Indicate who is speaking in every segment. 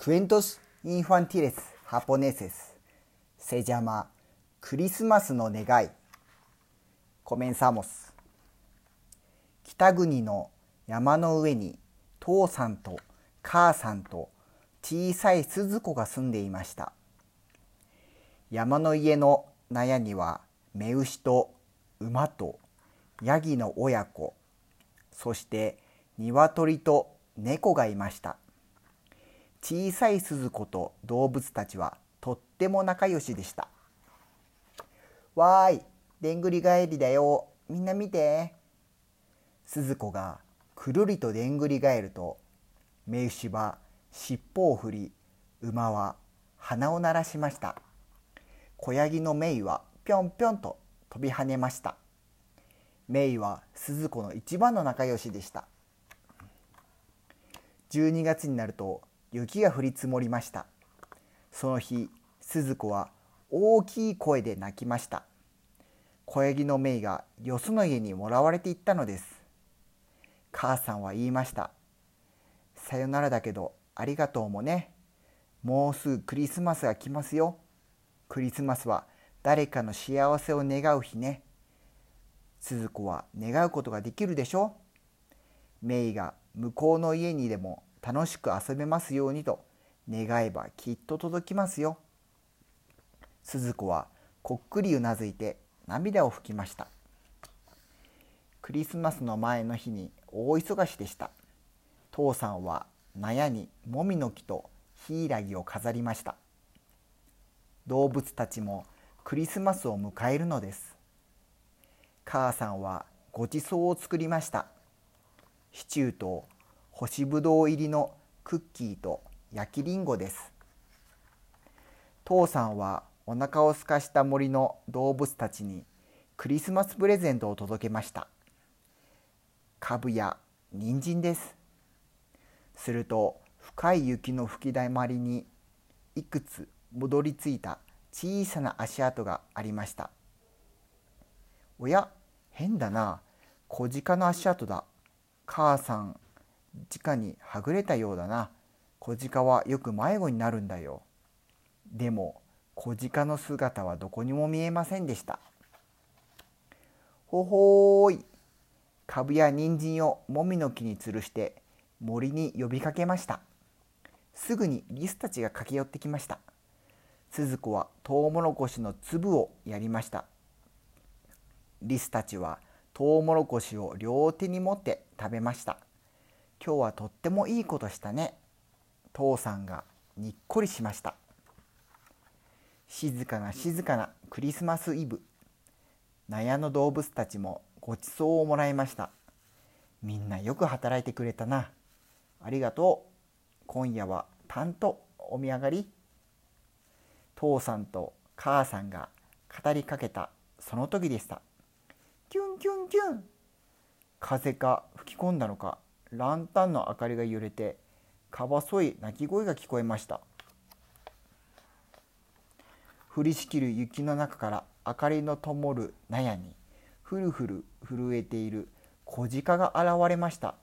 Speaker 1: Cuentos infantiles japoneses se llama Christmas の願い Comenzamos 北国の山の上に父さんと母さんと小さい鈴子が住んでいました山の家の納屋には目牛と馬とヤギの親子そして鶏と猫がいました小さい鈴子と動物たちはとっても仲良しでした。わーいでんぐり返りだよ。みんな見て。鈴子がくるりとでんぐり返ると目牛は尻尾を振り馬は鼻を鳴らしました。子ヤギのメイはぴょんぴょんと飛び跳ねました。メイは鈴子の一番の仲良しでした。12月になると雪が降り積もりました。その日鈴子は大きい声で泣きました。小ヤギのメイがよその家にもらわれていったのです。母さんは言いました。さよならだけどありがとうもね。もうすぐクリスマスが来ますよ。クリスマスは誰かの幸せを願う日ね。鈴子は願うことができるでしょメイが向こうの家にでも楽しく遊べますようにと願えばきっと届きますよ。鈴子はこっくりうなずいて涙を拭きました。クリスマスの前の日に大忙しでした。父さんは納屋にもみの木とヒイラギを飾りました。動物たちもクリスマスを迎えるのです。母さんはごちそうを作りました。シチューと干しぶどう入りのクッキーと焼きりんごです。父さんはお腹を空かした森の動物たちにクリスマスプレゼントを届けました。カブや人参です。すると深い雪の吹きだまりにいくつ戻り着いた小さな足跡がありました。おや変だな小鹿の足跡だ。母さん直にはぐれたようだな。小鹿はよく迷子になるんだよ。でも小鹿の姿はどこにも見えませんでした。ほほーい。株や人参をもみの木に吊るして森に呼びかけました。すぐにリスたちが駆け寄ってきました。鈴子はトウモロコシの粒をやりました。リスたちはトウモロコシを両手に持って食べました。今日はとってもいいことしたね。父さんがにっこりしました。静かな静かなクリスマスイブ。納屋の動物たちもごちそうをもらいました。みんなよく働いてくれたな。ありがとう。今夜はパンとお見上がり。父さんと母さんが語りかけたその時でした。キュンキュンキュン。風が吹き込んだのかランタンの明かりが揺れてか細い鳴き声が聞こえました。降りしきる雪の中から明かりの灯る納屋にふるふる震えている小鹿が現れました。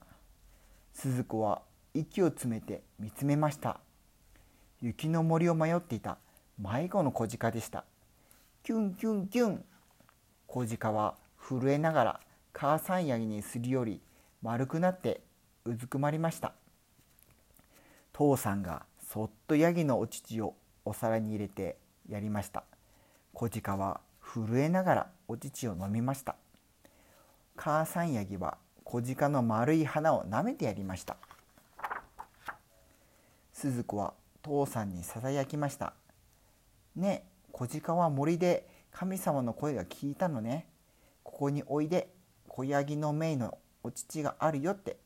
Speaker 1: 鈴子は息を詰めて見つめました。雪の森を迷っていた迷子の小鹿でした。キュンキュンキュン。小鹿は震えながら母さんヤギにすり寄り丸くなってうずくまりました。父さんがそっとヤギのお乳をお皿に入れてやりました。小鹿は震えながらお乳を飲みました。母さんヤギは小鹿の丸い花を舐めてやりました。鈴子は父さんにささやきました。ねえ小鹿は森で神様の声が聞いたのね。ここにおいで小ヤギのメイのお乳があるよって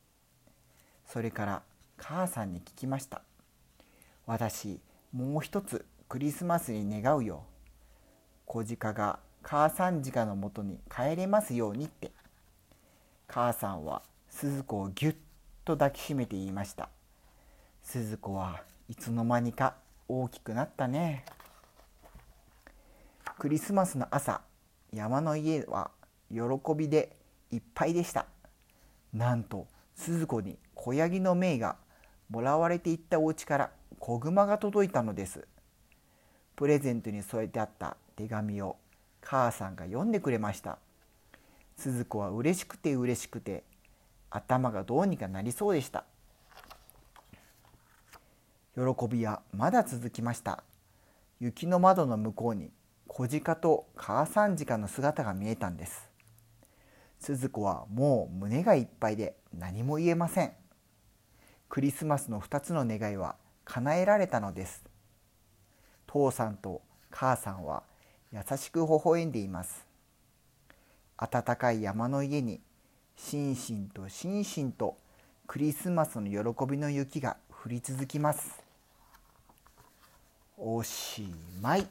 Speaker 1: それから母さんに聞きました。私もう一つクリスマスに願うよ。小鹿が母さん鹿のもとに帰れますようにって。母さんは鈴子をぎゅっと抱きしめて言いました。鈴子はいつの間にか大きくなったね。クリスマスの朝山の家は喜びでいっぱいでした。なんと鈴子に子ヤギのメイがもらわれていったお家から子熊が届いたのです。プレゼントに添えてあった手紙を母さんが読んでくれました。鈴子は嬉しくて嬉しくて頭がどうにかなりそうでした。喜びはまだ続きました。雪の窓の向こうに小鹿と母さん鹿の姿が見えたんです。鈴子はもう胸がいっぱいで何も言えません。クリスマスの2つの願いは叶えられたのです。父さんと母さんは優しく微笑んでいます。暖かい山の家にしんしんとしんしんとクリスマスの喜びの雪が降り続きます。おしまい。